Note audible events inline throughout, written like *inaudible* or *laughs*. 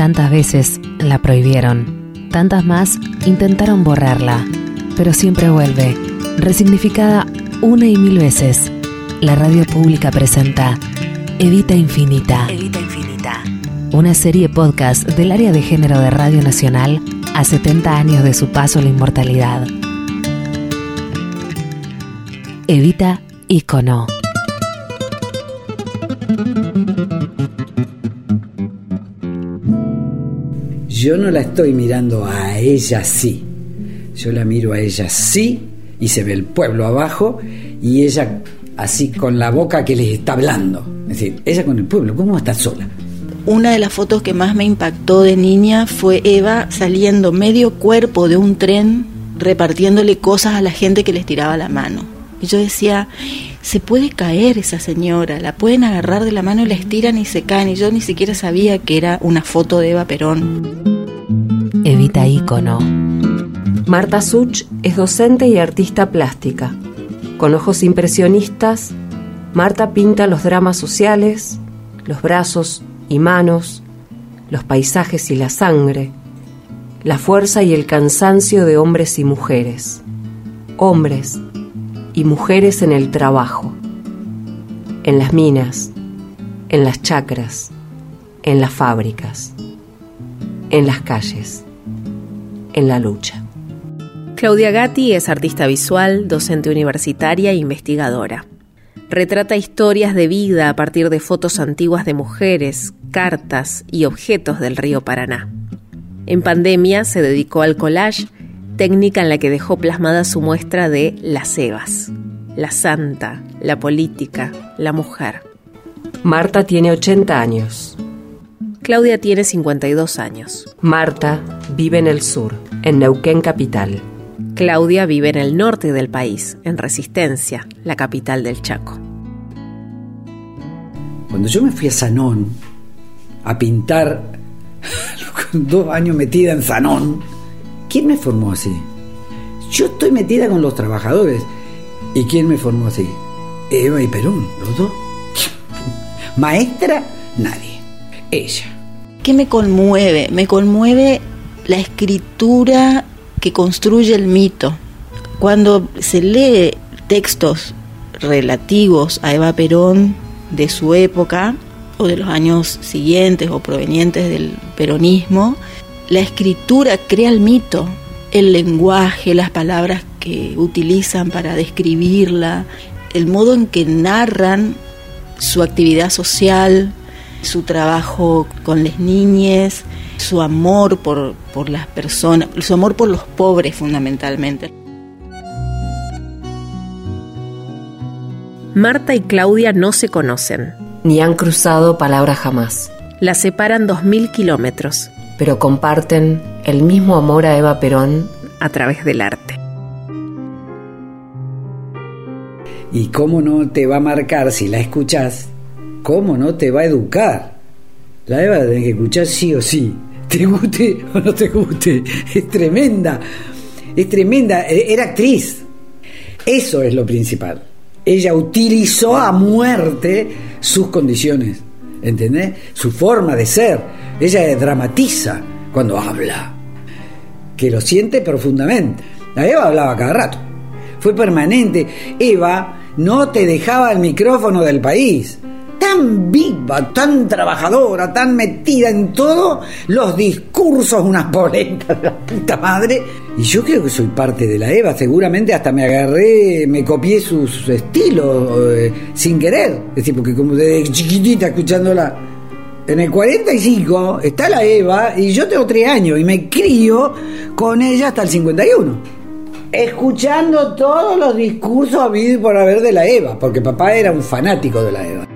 Tantas veces la prohibieron, tantas más intentaron borrarla, pero siempre vuelve, resignificada una y mil veces. La radio pública presenta Evita Infinita. Evita Infinita. Una serie podcast del área de género de Radio Nacional a 70 años de su paso a la inmortalidad. Evita Icono. Yo no la estoy mirando a ella sí. Yo la miro a ella sí y se ve el pueblo abajo y ella así con la boca que les está hablando. Es decir, ella con el pueblo, ¿cómo estar sola? Una de las fotos que más me impactó de niña fue Eva saliendo medio cuerpo de un tren repartiéndole cosas a la gente que les tiraba la mano. Y yo decía, se puede caer esa señora, la pueden agarrar de la mano y la estiran y se caen. Y yo ni siquiera sabía que era una foto de Eva Perón. Evita ícono. Marta Such es docente y artista plástica. Con ojos impresionistas, Marta pinta los dramas sociales, los brazos y manos, los paisajes y la sangre, la fuerza y el cansancio de hombres y mujeres, hombres y mujeres en el trabajo, en las minas, en las chacras, en las fábricas, en las calles, en la lucha. Claudia Gatti es artista visual, docente universitaria e investigadora. Retrata historias de vida a partir de fotos antiguas de mujeres, cartas y objetos del río Paraná. En pandemia se dedicó al collage, técnica en la que dejó plasmada su muestra de las Evas, la santa, la política, la mujer. Marta tiene 80 años. Claudia tiene 52 años. Marta vive en el sur, en Neuquén capital. Claudia vive en el norte del país, en Resistencia, la capital del Chaco. Cuando yo me fui a Sanón a pintar, *laughs* dos años metida en Sanón, ¿quién me formó así? Yo estoy metida con los trabajadores. ¿Y quién me formó así? Eva y Perón, los dos. *laughs* Maestra, nadie. Ella. ¿Qué me conmueve? Me conmueve la escritura que construye el mito. Cuando se lee textos relativos a Eva Perón de su época o de los años siguientes o provenientes del peronismo, la escritura crea el mito, el lenguaje, las palabras que utilizan para describirla, el modo en que narran su actividad social, su trabajo con las niñas, su amor por, por las personas, su amor por los pobres fundamentalmente. Marta y Claudia no se conocen. Ni han cruzado palabra jamás. Las separan dos mil kilómetros. Pero comparten el mismo amor a Eva Perón a través del arte. ¿Y cómo no te va a marcar si la escuchas? ¿Cómo no te va a educar? La Eva la tenés que escuchar sí o sí *laughs* te guste o no te guste. Es tremenda, es tremenda. E, era actriz. Eso es lo principal. Ella utilizó a muerte sus condiciones, ¿entendés? Su forma de ser. Ella dramatiza cuando habla, que lo siente profundamente. La Eva hablaba cada rato. Fue permanente. Eva no te dejaba el micrófono del país tan viva, tan trabajadora, tan metida en todo, los discursos, unas polentas de la puta madre. Y yo creo que soy parte de la Eva, seguramente hasta me agarré, me copié sus estilos eh, sin querer. Es decir, porque como de chiquitita escuchándola. En el 45 está la Eva y yo tengo 3 años y me crío con ella hasta el 51 escuchando todos los discursos habido por haber de la Eva, porque papá era un fanático de la Eva.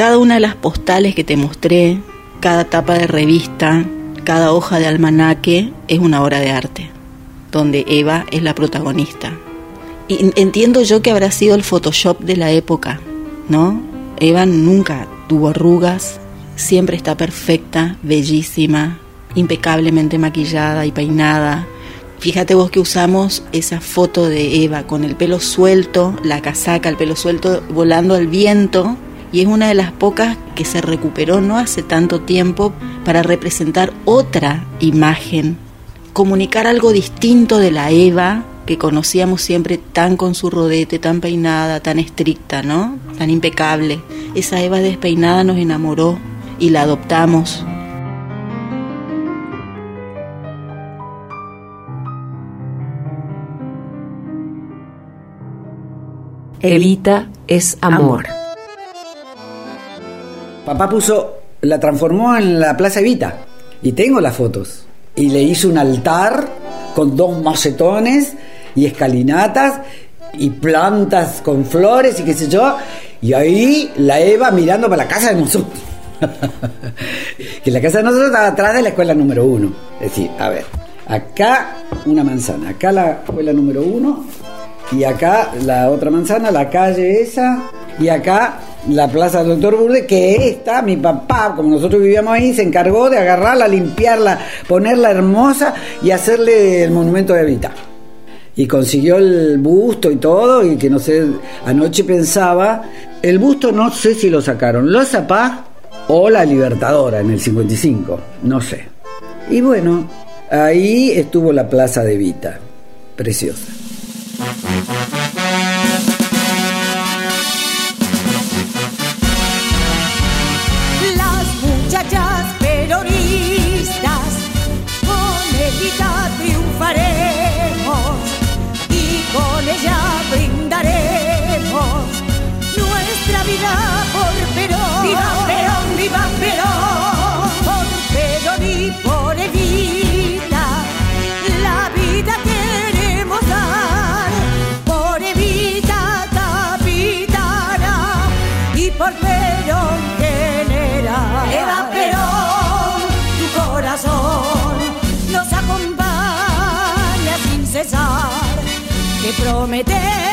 Cada una de las postales que te mostré, cada tapa de revista, cada hoja de almanaque es una obra de arte, donde Eva es la protagonista. Y entiendo yo que habrá sido el Photoshop de la época, ¿no? Eva nunca tuvo arrugas, siempre está perfecta, bellísima, impecablemente maquillada y peinada. Fíjate vos que usamos esa foto de Eva con el pelo suelto, la casaca, el pelo suelto, volando al viento y es una de las pocas que se recuperó no hace tanto tiempo para representar otra imagen, comunicar algo distinto de la Eva que conocíamos siempre tan con su rodete, tan peinada, tan estricta, ¿no? Tan impecable. Esa Eva despeinada nos enamoró y la adoptamos. Evita es amor. Papá puso, la transformó en la Plaza Evita. Y tengo las fotos. Y le hizo un altar con dos macetones y escalinatas y plantas con flores y qué sé yo. Y ahí la Eva mirando para la casa de nosotros. *laughs* que la casa de nosotros estaba atrás de la escuela número uno. Es decir, a ver, acá una manzana, acá la escuela número uno y acá la otra manzana, la calle esa, y acá la plaza del doctor Burde, que esta, mi papá, como nosotros vivíamos ahí, se encargó de agarrarla, limpiarla, ponerla hermosa y hacerle el monumento de Evita. Y consiguió el busto y todo, y que no sé, anoche pensaba, el busto no sé si lo sacaron, los Zapá o la Libertadora en el 55, no sé. Y bueno, ahí estuvo la plaza de Evita, preciosa. Te prometemos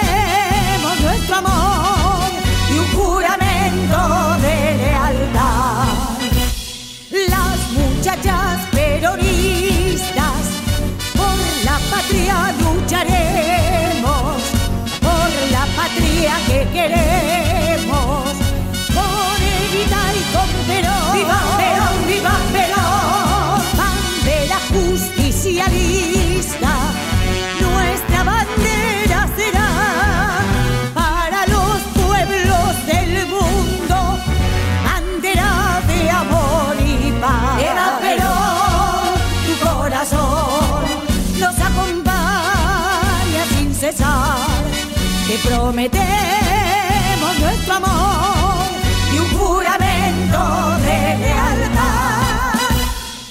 Te prometemos nuestro amor y un juramento de lealtad.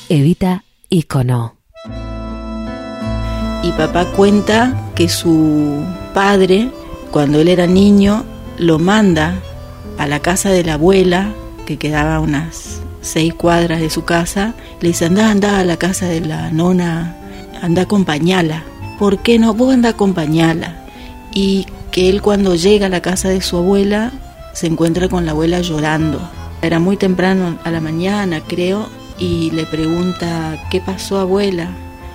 Evita icono. Y papá cuenta que su padre, cuando él era niño, lo manda a la casa de la abuela, que quedaba a unas seis cuadras de su casa. Le dice, anda, anda a la casa de la nona, anda a acompañarla. ¿Por qué no? Vos anda a acompañarla. Y que él cuando llega a la casa de su abuela, se encuentra con la abuela llorando. Era muy temprano a la mañana, creo, y le pregunta, ¿qué pasó abuela?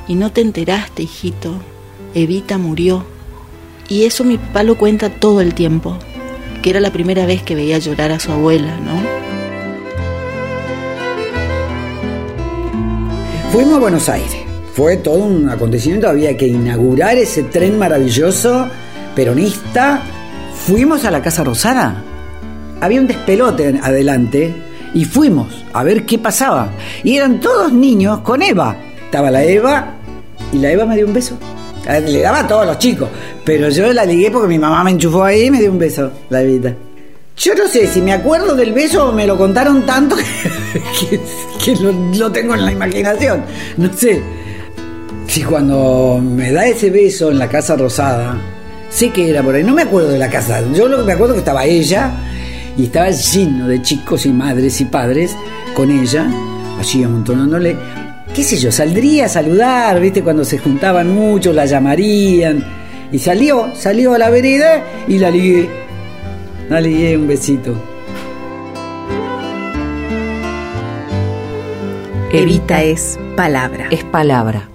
Y no te enteraste, hijito. Evita murió. Y eso mi papá lo cuenta todo el tiempo, que era la primera vez que veía llorar a su abuela, ¿no? Fuimos a Buenos Aires. Fue todo un acontecimiento. Había que inaugurar ese tren maravilloso peronista. Fuimos a la Casa Rosada. Había un despelote adelante y fuimos a ver qué pasaba. Y eran todos niños con Eva. Estaba la Eva y la Eva me dio un beso. Le daba a todos los chicos, pero yo la ligué porque mi mamá me enchufó ahí y me dio un beso, la Evita. Yo no sé si me acuerdo del beso o me lo contaron tanto *laughs* que, que lo, lo tengo en la imaginación. No sé. Si cuando me da ese beso en la casa rosada, sé que era por ahí, no me acuerdo de la casa. Yo lo que me acuerdo que estaba ella y estaba lleno de chicos y madres y padres con ella, allí amontonándole. ¿Qué sé yo? Saldría a saludar, ¿viste? Cuando se juntaban muchos, la llamarían. Y salió, salió a la vereda y la ligué. La ligué un besito. Evita es palabra. Es palabra.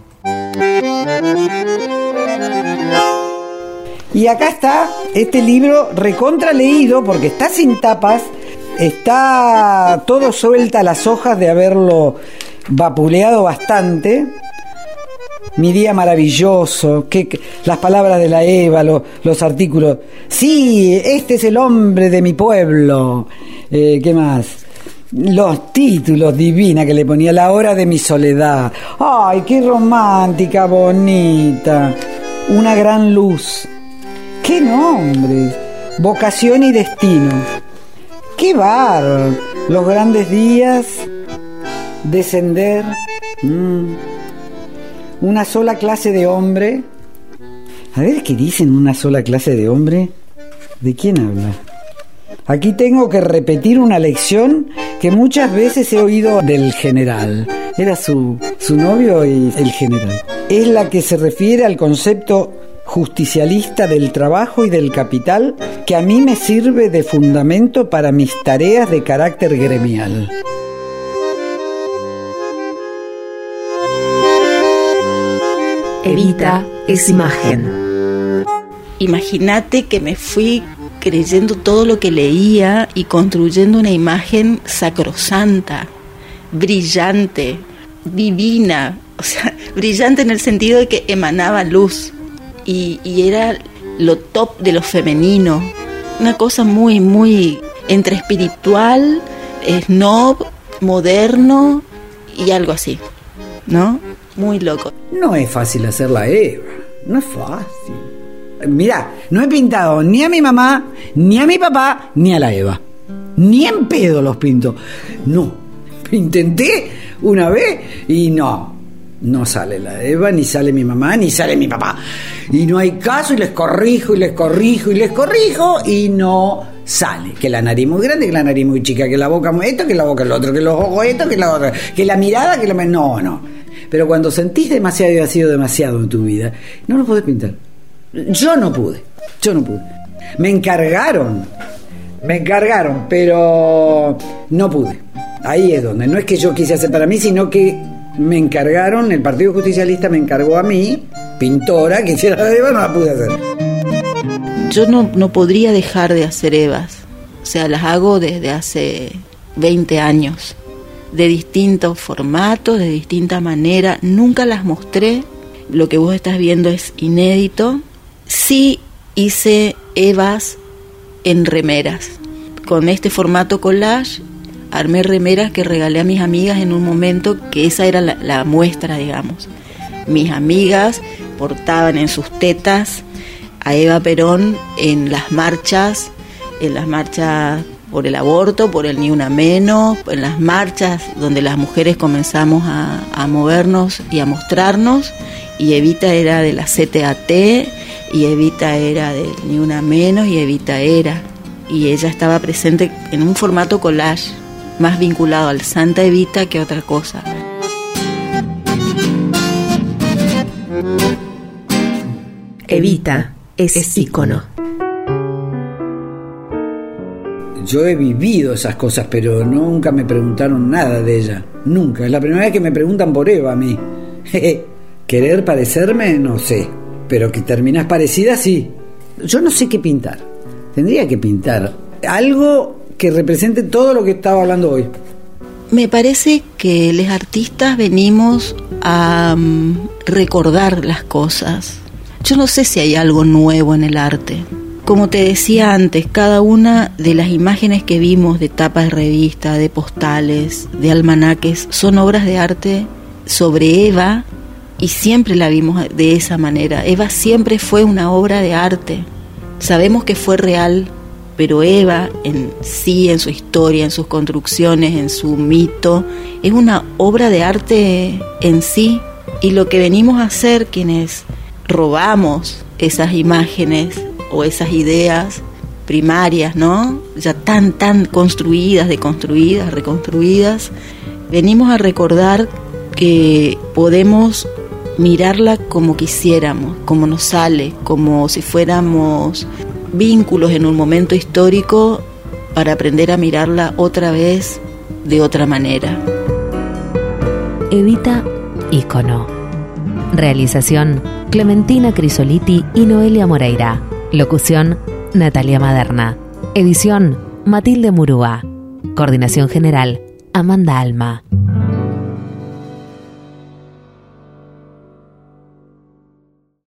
Y acá está este libro recontra leído porque está sin tapas, Está todo suelta las hojas de haberlo vapuleado bastante. Mi día maravilloso, que, las palabras de la Eva, lo- los artículos. Sí, este es el hombre de mi pueblo. Eh, ¿Qué más? Los títulos divina que le ponía la hora de mi soledad. Ay, qué romántica, bonita. Una gran luz. ¿Qué nombres? Vocación y destino. ¡Qué bar! Los grandes días, descender, mm, una sola clase de hombre. A ver qué dicen una sola clase de hombre. ¿De quién habla? Aquí tengo que repetir una lección que muchas veces he oído del general. Era su, su novio y el general. Es la que se refiere al concepto justicialista del trabajo y del capital que a mí me sirve de fundamento para mis tareas de carácter gremial. Evita es imagen. Imagínate que me fui creyendo todo lo que leía y construyendo una imagen sacrosanta, brillante, divina, o sea, *laughs* brillante en el sentido de que emanaba luz y, era lo top de lo femenino, una cosa muy, muy entre espiritual, snob, moderno y algo así, ¿no? Muy loco. No es fácil hacer la Eva, no es fácil. Mirá, no he pintado ni a mi mamá, ni a mi papá, ni a la Eva. Ni en pedo los pinto. No. *laughs* Intenté una vez y no. No sale la Eva, ni sale mi mamá, ni sale mi papá. Y no hay caso y les corrijo y les corrijo y les corrijo y no sale. Que la nariz muy grande, que la nariz muy chica, que la boca esto, que la boca el otro, que los ojos esto, que la otra, que la mirada, que la... No, no. Pero cuando sentís demasiado y ha sido demasiado en tu vida, no lo podés pintar. Yo no pude, yo no pude. Me encargaron, me encargaron, pero no pude. Ahí es donde, no es que yo quise hacer para mí, sino que me encargaron, el Partido Justicialista me encargó a mí, pintora, que hiciera la Eva, no la pude hacer. Yo no, no podría dejar de hacer Evas. O sea, las hago desde hace 20 años. De distintos formatos, de distinta manera. Nunca las mostré. Lo que vos estás viendo es inédito. Sí hice Evas en remeras. Con este formato collage armé remeras que regalé a mis amigas en un momento que esa era la, muestra, digamos. Mis amigas portaban en sus tetas a Eva Perón en las marchas, en las marchas por el aborto, por el ni una menos, en las marchas donde las mujeres comenzamos a, a movernos y a mostrarnos, y Evita era de la CTAT, y Evita era del ni una menos, y Evita era, y ella estaba presente en un formato collage, más vinculado al Santa Evita que otra cosa. Evita es ícono. Yo he vivido esas cosas, pero nunca me preguntaron nada de ella. Nunca. Es la primera vez que me preguntan por Eva a mí. *laughs* Querer parecerme, no sé. Pero que terminas parecida, sí. Yo no sé qué pintar. Tendría que pintar algo que represente todo lo que estaba hablando hoy. Me parece que los artistas venimos a mm, recordar las cosas. Yo no sé si hay algo nuevo en el arte. Como te decía antes, cada una de las imágenes que vimos de tapas de revista, de postales, de almanaques, son obras de arte sobre Eva y siempre la vimos de esa manera. Eva siempre fue una obra de arte. Sabemos que fue real, pero Eva en sí, en su historia, en sus construcciones, en su mito, es una obra de arte en sí. Y lo que venimos a hacer quienes robamos esas imágenes o esas ideas primarias, ¿no? Ya tan, tan construidas, deconstruidas, reconstruidas, venimos a recordar que podemos mirarla como quisiéramos, como nos sale, como si fuéramos vínculos en un momento histórico para aprender a mirarla otra vez de otra manera. Evita Ícono. Realización Clementina Crisoliti y Noelia Moreira. Locución Natalia Maderna. Edición Matilde Murúa. Coordinación General, Amanda Alma.